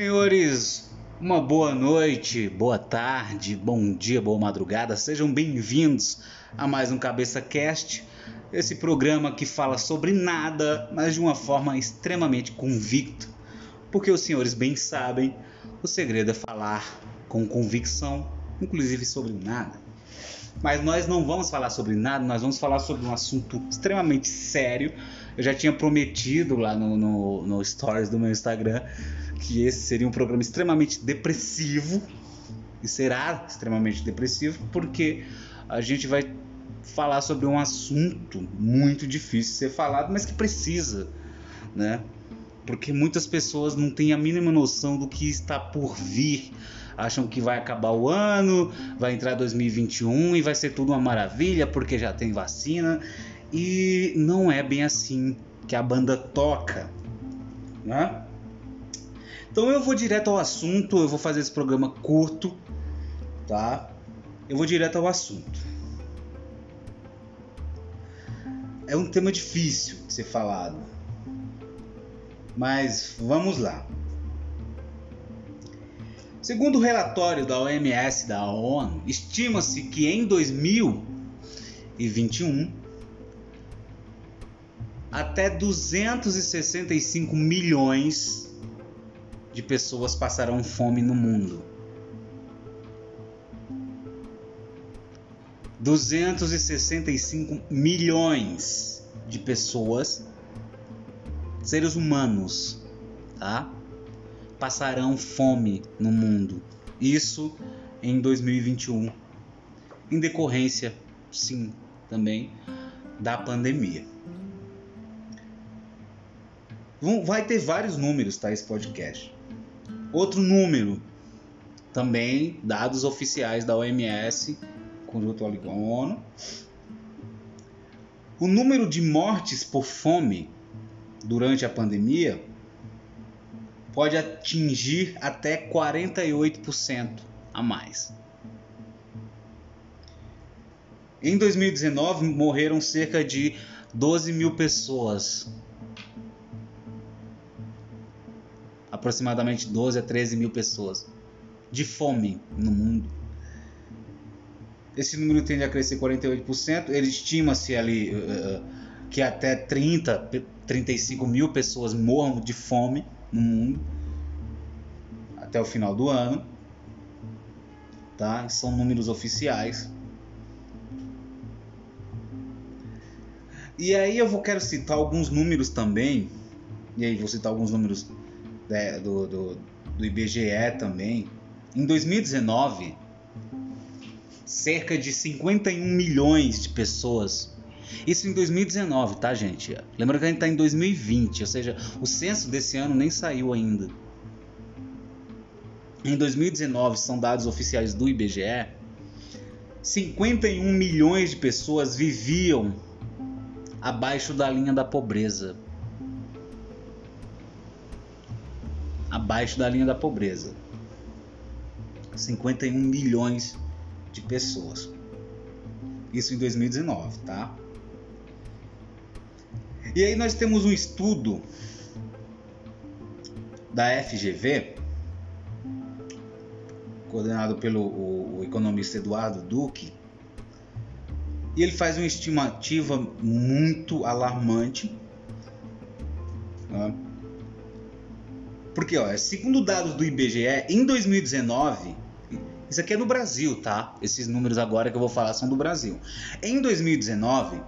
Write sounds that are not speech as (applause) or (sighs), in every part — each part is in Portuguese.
Senhores, uma boa noite, boa tarde, bom dia, boa madrugada. Sejam bem-vindos a mais um Cabeça Cast, esse programa que fala sobre nada, mas de uma forma extremamente convicta. Porque os senhores bem sabem, o segredo é falar com convicção, inclusive sobre nada. Mas nós não vamos falar sobre nada, nós vamos falar sobre um assunto extremamente sério. Eu já tinha prometido lá no, no, no stories do meu Instagram que esse seria um programa extremamente depressivo e será extremamente depressivo porque a gente vai falar sobre um assunto muito difícil de ser falado, mas que precisa, né? Porque muitas pessoas não têm a mínima noção do que está por vir. Acham que vai acabar o ano, vai entrar 2021 e vai ser tudo uma maravilha porque já tem vacina. E não é bem assim que a banda toca, né? Então eu vou direto ao assunto, eu vou fazer esse programa curto, tá? Eu vou direto ao assunto. É um tema difícil de ser falado. Mas vamos lá. Segundo o relatório da OMS da ONU, estima-se que em 2021 até 265 milhões de pessoas passarão fome no mundo. 265 milhões de pessoas, seres humanos, tá? Passarão fome no mundo. Isso em 2021, em decorrência, sim, também da pandemia. Vai ter vários números, tá? Esse podcast. Outro número, também dados oficiais da OMS, conjunto ali com a ONU. O número de mortes por fome durante a pandemia pode atingir até 48% a mais. Em 2019 morreram cerca de 12 mil pessoas aproximadamente 12 a 13 mil pessoas de fome no mundo. Esse número tende a crescer 48%. Ele estima-se ali uh, que até 30, 35 mil pessoas morram de fome no mundo até o final do ano. Tá? São números oficiais. E aí eu vou quero citar alguns números também. E aí vou citar alguns números do, do, do IBGE também. Em 2019, cerca de 51 milhões de pessoas. Isso em 2019, tá, gente? Lembra que a gente está em 2020, ou seja, o censo desse ano nem saiu ainda. Em 2019, são dados oficiais do IBGE, 51 milhões de pessoas viviam abaixo da linha da pobreza. Abaixo da linha da pobreza. 51 milhões de pessoas. Isso em 2019, tá? E aí nós temos um estudo da FGV, coordenado pelo o, o economista Eduardo Duque, e ele faz uma estimativa muito alarmante. Né? Porque, ó, segundo dados do IBGE, em 2019, isso aqui é no Brasil, tá? Esses números agora que eu vou falar são do Brasil. Em 2019,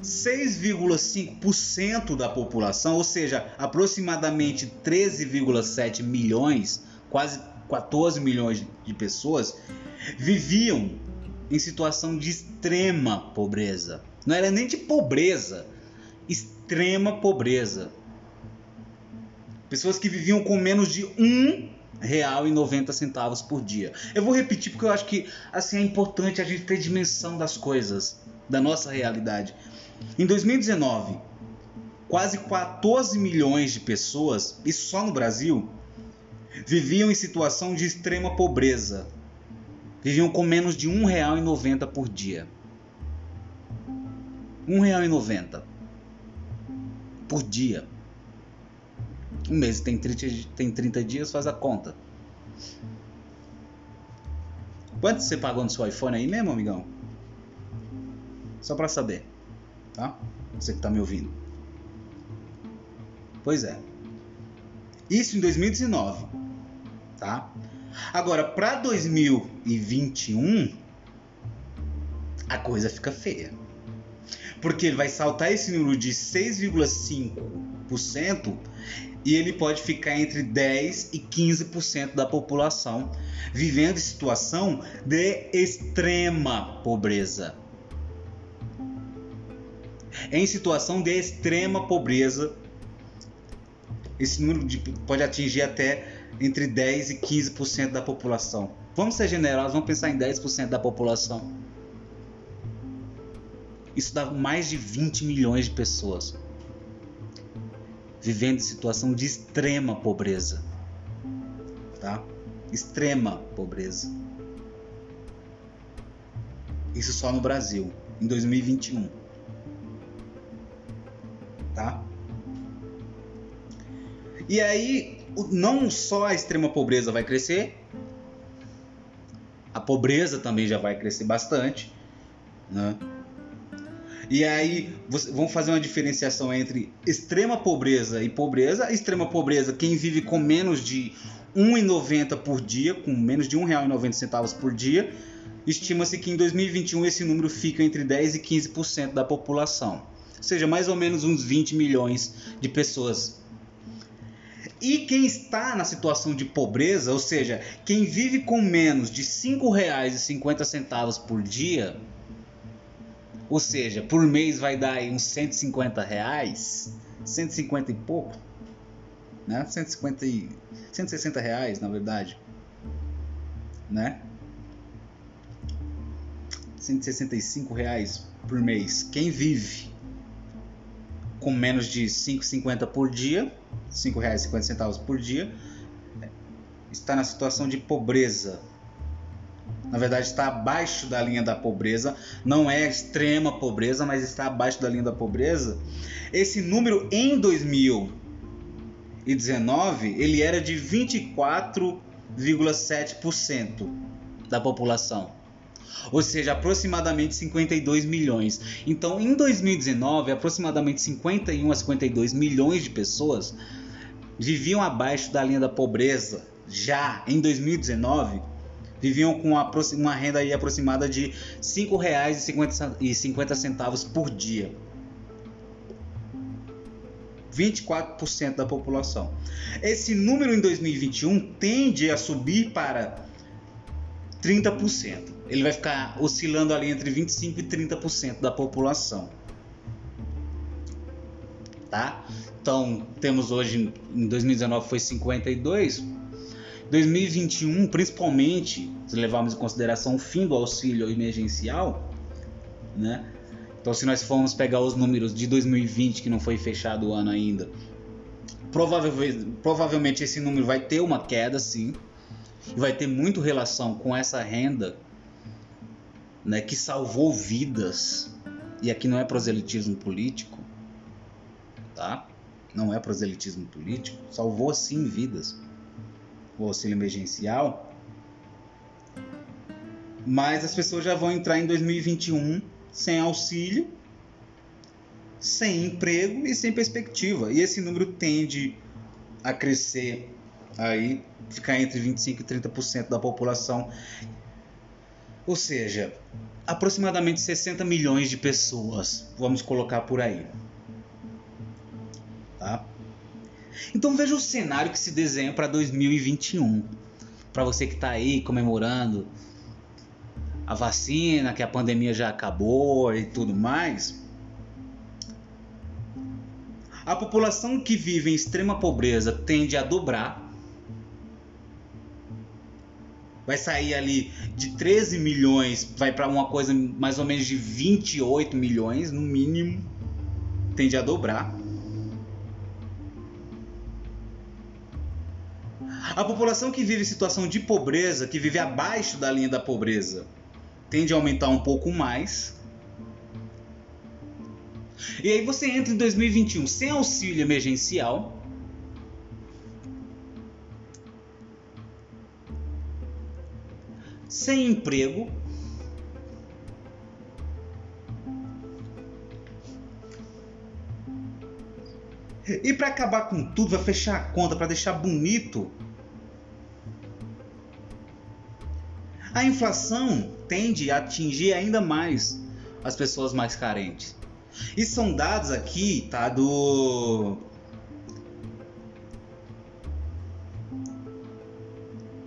6,5% da população, ou seja, aproximadamente 13,7 milhões, quase 14 milhões de pessoas, viviam em situação de extrema pobreza. Não era nem de pobreza, extrema pobreza. Pessoas que viviam com menos de um real e 90 centavos por dia. Eu vou repetir porque eu acho que assim é importante a gente ter dimensão das coisas, da nossa realidade. Em 2019, quase 14 milhões de pessoas, e só no Brasil, viviam em situação de extrema pobreza. Viviam com menos de um real e 90 por dia. Um real e 90 por dia. Um mês tem 30, tem 30 dias, faz a conta. Quanto você pagou no seu iPhone aí mesmo, amigão? Só para saber, tá? Você que tá me ouvindo. Pois é. Isso em 2019, tá? Agora, para 2021, a coisa fica feia. Porque ele vai saltar esse número de 6,5% e ele pode ficar entre 10 e 15% da população vivendo em situação de extrema pobreza. Em situação de extrema pobreza, esse número de, pode atingir até entre 10 e 15% da população. Vamos ser generosos, vamos pensar em 10% da população. Isso dá mais de 20 milhões de pessoas vivendo em situação de extrema pobreza. Tá? Extrema pobreza. Isso só no Brasil, em 2021. Tá? E aí, não só a extrema pobreza vai crescer, a pobreza também já vai crescer bastante, né? E aí vamos fazer uma diferenciação entre extrema pobreza e pobreza. Extrema pobreza, quem vive com menos de R$ 1,90 por dia, com menos de R$ 1,90 por dia, estima-se que em 2021 esse número fica entre 10 e 15% da população. Ou seja, mais ou menos uns 20 milhões de pessoas. E quem está na situação de pobreza, ou seja, quem vive com menos de R$ 5,50 por dia, ou seja, por mês vai dar aí uns 150 reais, 150 e pouco, né? 150 e 160 reais, na verdade, né? 165 reais por mês. Quem vive com menos de 5,50 por dia, R$ 5,50 por dia, está na situação de pobreza, na verdade está abaixo da linha da pobreza, não é extrema pobreza, mas está abaixo da linha da pobreza. Esse número em 2019 ele era de 24,7% da população. Ou seja, aproximadamente 52 milhões. Então, em 2019, aproximadamente 51 a 52 milhões de pessoas viviam abaixo da linha da pobreza. Já em 2019, viviam com uma renda aí aproximada de R$ 5,50 por dia. 24% da população. Esse número em 2021 tende a subir para 30%. Ele vai ficar oscilando ali entre 25 e 30% da população. Tá? Então, temos hoje em 2019 foi 52, 2021, principalmente, se levarmos em consideração o fim do auxílio emergencial, né? Então, se nós formos pegar os números de 2020, que não foi fechado o ano ainda, provavelmente, provavelmente esse número vai ter uma queda, sim, e vai ter muito relação com essa renda né, que salvou vidas. E aqui não é proselitismo político, tá? Não é proselitismo político, salvou sim vidas o auxílio emergencial, mas as pessoas já vão entrar em 2021 sem auxílio, sem emprego e sem perspectiva. E esse número tende a crescer aí, ficar entre 25 e 30% da população. Ou seja, aproximadamente 60 milhões de pessoas, vamos colocar por aí. Então veja o cenário que se desenha para 2021. Para você que está aí comemorando a vacina, que a pandemia já acabou e tudo mais. A população que vive em extrema pobreza tende a dobrar. Vai sair ali de 13 milhões, vai para uma coisa mais ou menos de 28 milhões, no mínimo. Tende a dobrar. A população que vive em situação de pobreza, que vive abaixo da linha da pobreza, tende a aumentar um pouco mais. E aí você entra em 2021 sem auxílio emergencial. Sem emprego, E para acabar com tudo, vai fechar a conta para deixar bonito A inflação tende a atingir ainda mais as pessoas mais carentes. E são dados aqui, tá, do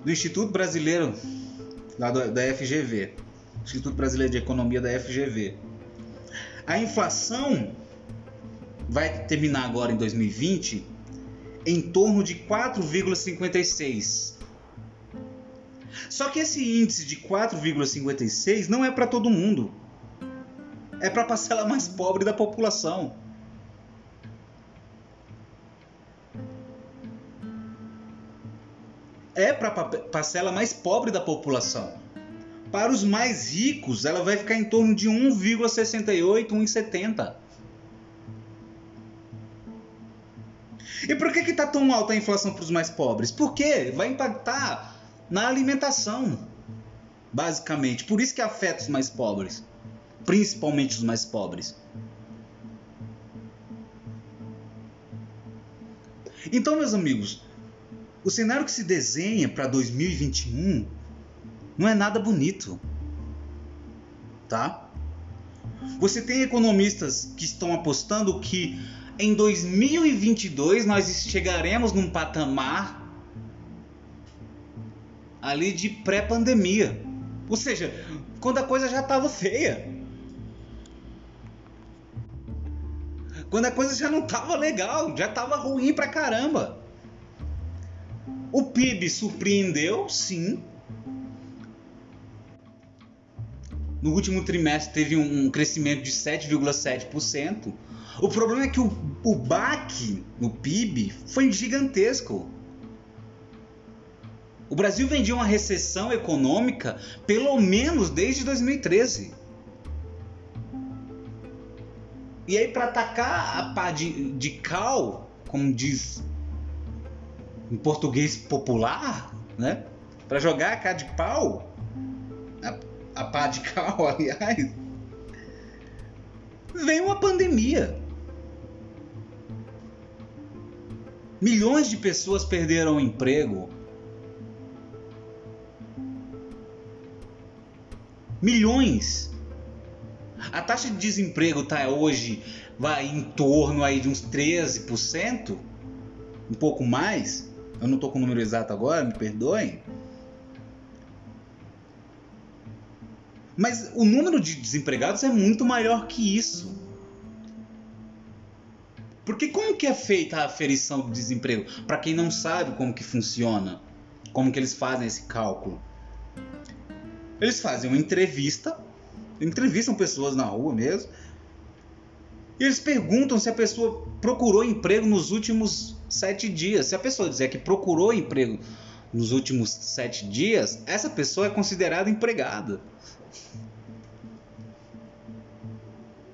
do Instituto Brasileiro lá do, da FGV, Instituto Brasileiro de Economia da FGV. A inflação vai terminar agora em 2020 em torno de 4,56. Só que esse índice de 4,56 não é para todo mundo. É para a parcela mais pobre da população. É para a parcela mais pobre da população. Para os mais ricos, ela vai ficar em torno de 1,68, 1,70. E por que está tão alta a inflação para os mais pobres? Porque vai impactar na alimentação, basicamente. Por isso que afeta os mais pobres, principalmente os mais pobres. Então, meus amigos, o cenário que se desenha para 2021 não é nada bonito, tá? Você tem economistas que estão apostando que em 2022 nós chegaremos num patamar ali de pré-pandemia. Ou seja, quando a coisa já estava feia. Quando a coisa já não estava legal, já estava ruim pra caramba. O PIB surpreendeu, sim. No último trimestre teve um crescimento de 7,7%. O problema é que o, o baque no PIB foi gigantesco. O Brasil vendia uma recessão econômica pelo menos desde 2013. E aí, para atacar a pá de, de cal, como diz em português popular, né? Para jogar a cá de pau, a, a pá de cal, (laughs) aliás, vem uma pandemia. Milhões de pessoas perderam o emprego. Milhões. A taxa de desemprego está hoje vai em torno aí de uns 13%, um pouco mais. Eu não estou com o número exato agora, me perdoem. Mas o número de desempregados é muito maior que isso. Porque como que é feita a aferição do desemprego? Para quem não sabe como que funciona, como que eles fazem esse cálculo. Eles fazem uma entrevista, entrevistam pessoas na rua mesmo, e eles perguntam se a pessoa procurou emprego nos últimos sete dias. Se a pessoa dizer que procurou emprego nos últimos sete dias, essa pessoa é considerada empregada.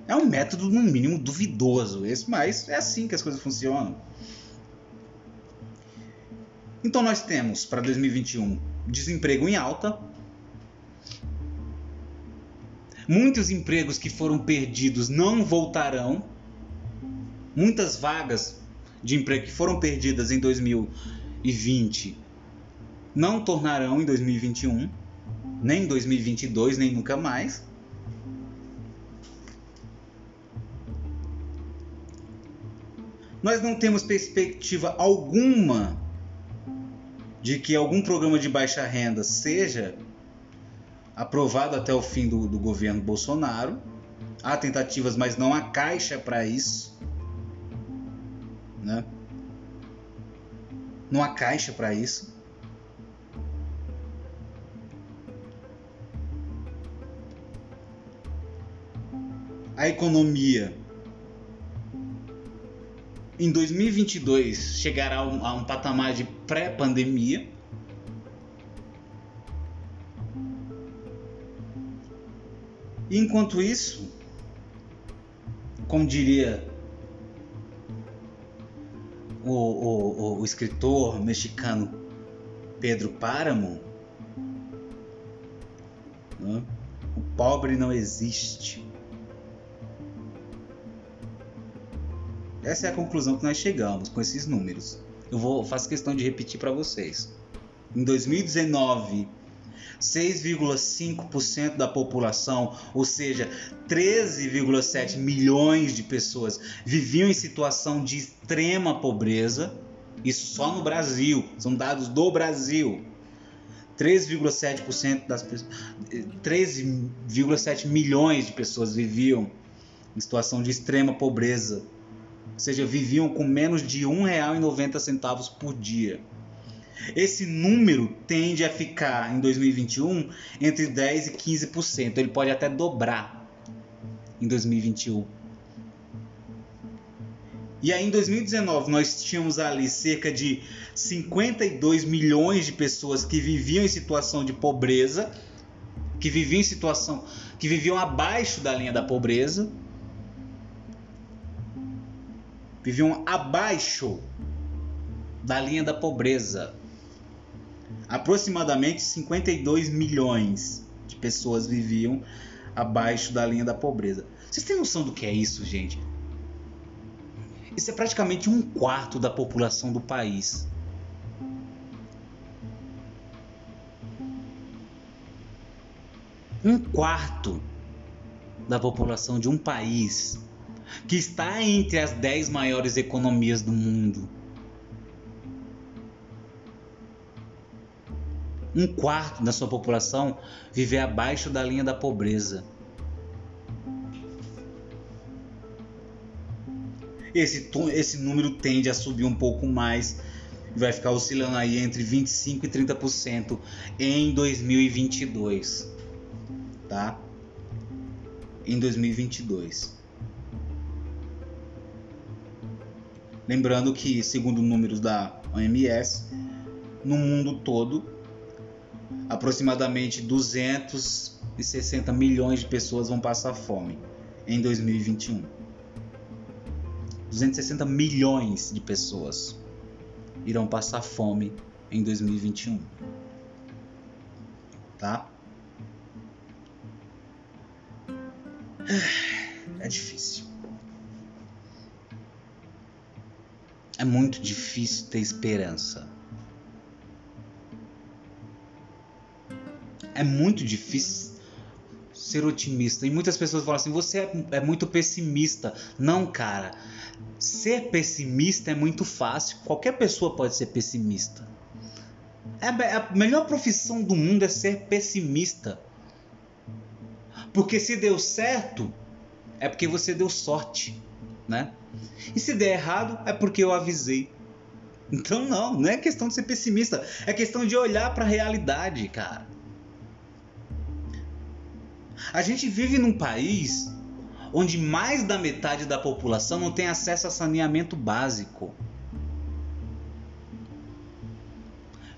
É um método, no mínimo, duvidoso esse, mas é assim que as coisas funcionam. Então nós temos para 2021 desemprego em alta. Muitos empregos que foram perdidos não voltarão. Muitas vagas de emprego que foram perdidas em 2020 não tornarão em 2021, nem em 2022, nem nunca mais. nós não temos perspectiva alguma de que algum programa de baixa renda seja aprovado até o fim do, do governo Bolsonaro. Há tentativas, mas não há caixa para isso. Né? Não há caixa para isso. A economia em 2022 chegará a um, a um patamar de pré-pandemia. Enquanto isso, como diria o, o, o escritor mexicano Pedro Páramo, Né? O pobre não existe. Essa é a conclusão que nós chegamos com esses números. Eu vou faço questão de repetir para vocês. Em 2019, 6,5% da população, ou seja, 13,7 milhões de pessoas, viviam em situação de extrema pobreza. Isso só no Brasil, são dados do Brasil. 3,7% das pessoas, 13,7 milhões de pessoas viviam em situação de extrema pobreza ou seja, viviam com menos de R$ 1,90 por dia. Esse número tende a ficar em 2021 entre 10 e 15%. Ele pode até dobrar em 2021. E aí em 2019 nós tínhamos ali cerca de 52 milhões de pessoas que viviam em situação de pobreza, que viviam em situação que viviam abaixo da linha da pobreza viviam abaixo da linha da pobreza. Aproximadamente 52 milhões de pessoas viviam abaixo da linha da pobreza. Vocês têm noção do que é isso, gente? Isso é praticamente um quarto da população do país. Um quarto da população de um país que está entre as 10 maiores economias do mundo. Um quarto da sua população vive abaixo da linha da pobreza. Esse, esse número tende a subir um pouco mais, vai ficar oscilando aí entre 25 e 30% em 2022, tá? Em 2022. Lembrando que, segundo números da OMS, no mundo todo, aproximadamente 260 milhões de pessoas vão passar fome em 2021. 260 milhões de pessoas irão passar fome em 2021. Tá? (sighs) É difícil. É muito difícil ter esperança. É muito difícil ser otimista. E muitas pessoas falam assim: você é, é muito pessimista. Não, cara. Ser pessimista é muito fácil. Qualquer pessoa pode ser pessimista. É a melhor profissão do mundo é ser pessimista. Porque se deu certo, é porque você deu sorte, né? E se der errado, é porque eu avisei. Então não, não é questão de ser pessimista, é questão de olhar para a realidade, cara. A gente vive num país onde mais da metade da população não tem acesso a saneamento básico.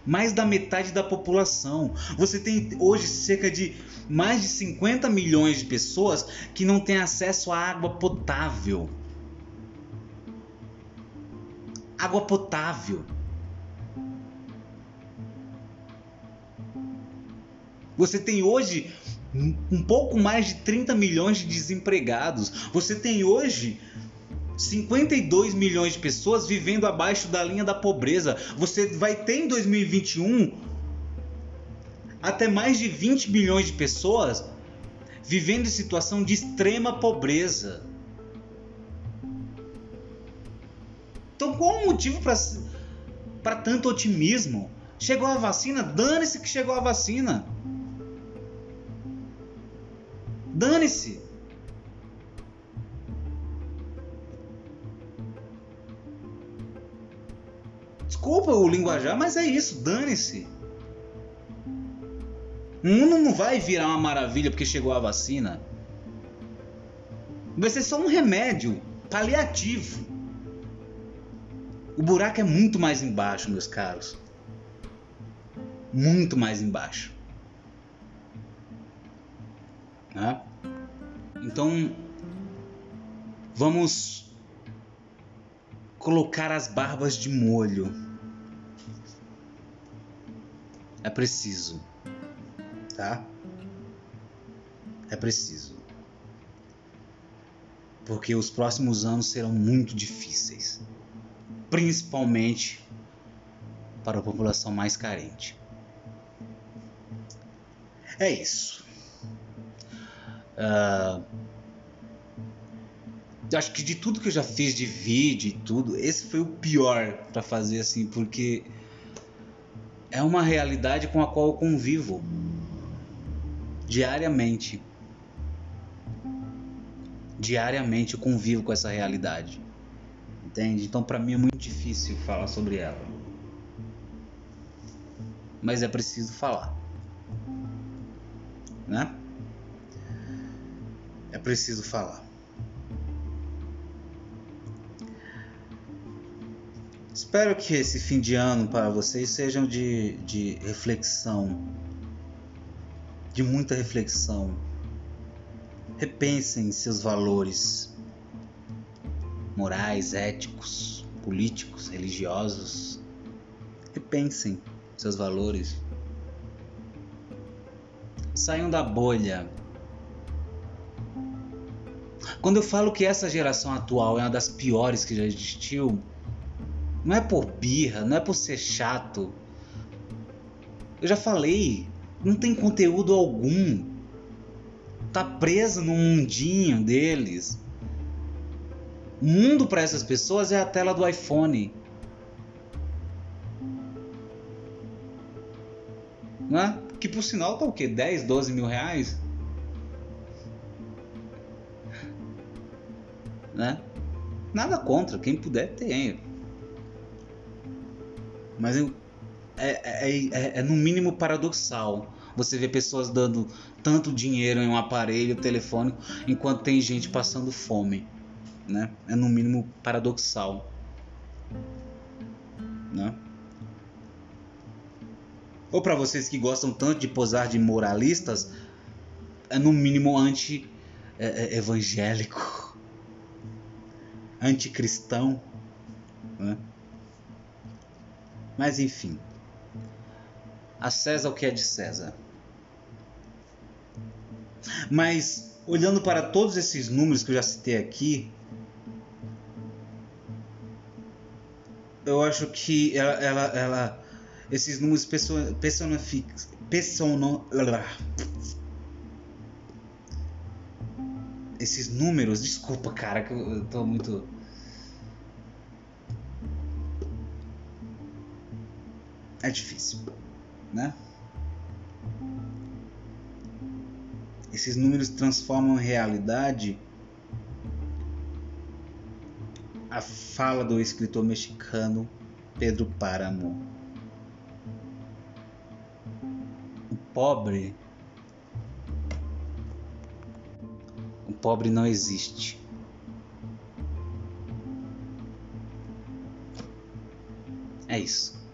Mais da metade da população. Você tem hoje cerca de mais de 50 milhões de pessoas que não têm acesso à água potável água potável. Você tem hoje um pouco mais de 30 milhões de desempregados. Você tem hoje 52 milhões de pessoas vivendo abaixo da linha da pobreza. Você vai ter em 2021 até mais de 20 milhões de pessoas vivendo em situação de extrema pobreza. Então qual o motivo para tanto otimismo? Chegou a vacina? Dane-se que chegou a vacina. Dane-se. Desculpa o linguajar, mas é isso, dane-se. O mundo não vai virar uma maravilha porque chegou a vacina. Vai ser só um remédio paliativo. O buraco é muito mais embaixo, meus caros. Muito mais embaixo. Né? Então, vamos colocar as barbas de molho. É preciso, tá? É preciso. Porque os próximos anos serão muito difíceis. Principalmente para a população mais carente. É isso. Uh, acho que de tudo que eu já fiz de vídeo e tudo, esse foi o pior para fazer assim, porque é uma realidade com a qual eu convivo diariamente. Diariamente eu convivo com essa realidade. Entende? Então para mim é muito difícil falar sobre ela. Mas é preciso falar. Né? É preciso falar. Espero que esse fim de ano para vocês sejam de, de reflexão, de muita reflexão. Repensem seus valores morais, éticos, políticos, religiosos. Repensem seus valores. Saiam da bolha. Quando eu falo que essa geração atual é uma das piores que já existiu, não é por birra, não é por ser chato. Eu já falei, não tem conteúdo algum. Tá preso no mundinho deles. O mundo para essas pessoas é a tela do iPhone. Né? Que por sinal tá o quê? 10, 12 mil reais? Né? Nada contra, quem puder tem. Mas é, é, é, é, no mínimo paradoxal. Você vê pessoas dando tanto dinheiro em um aparelho telefônico enquanto tem gente passando fome. Né? É no mínimo paradoxal. Né? Ou para vocês que gostam tanto de posar de moralistas, é no mínimo anti-evangélico, anticristão. Né? Mas enfim. A César o que é de César. Mas olhando para todos esses números que eu já citei aqui, eu acho que ela, ela, ela esses números personificam, personam, esses números, desculpa, cara, que eu tô muito é difícil, né? Esses números transformam realidade a fala do escritor mexicano Pedro Páramo. O pobre pobre não existe. É isso.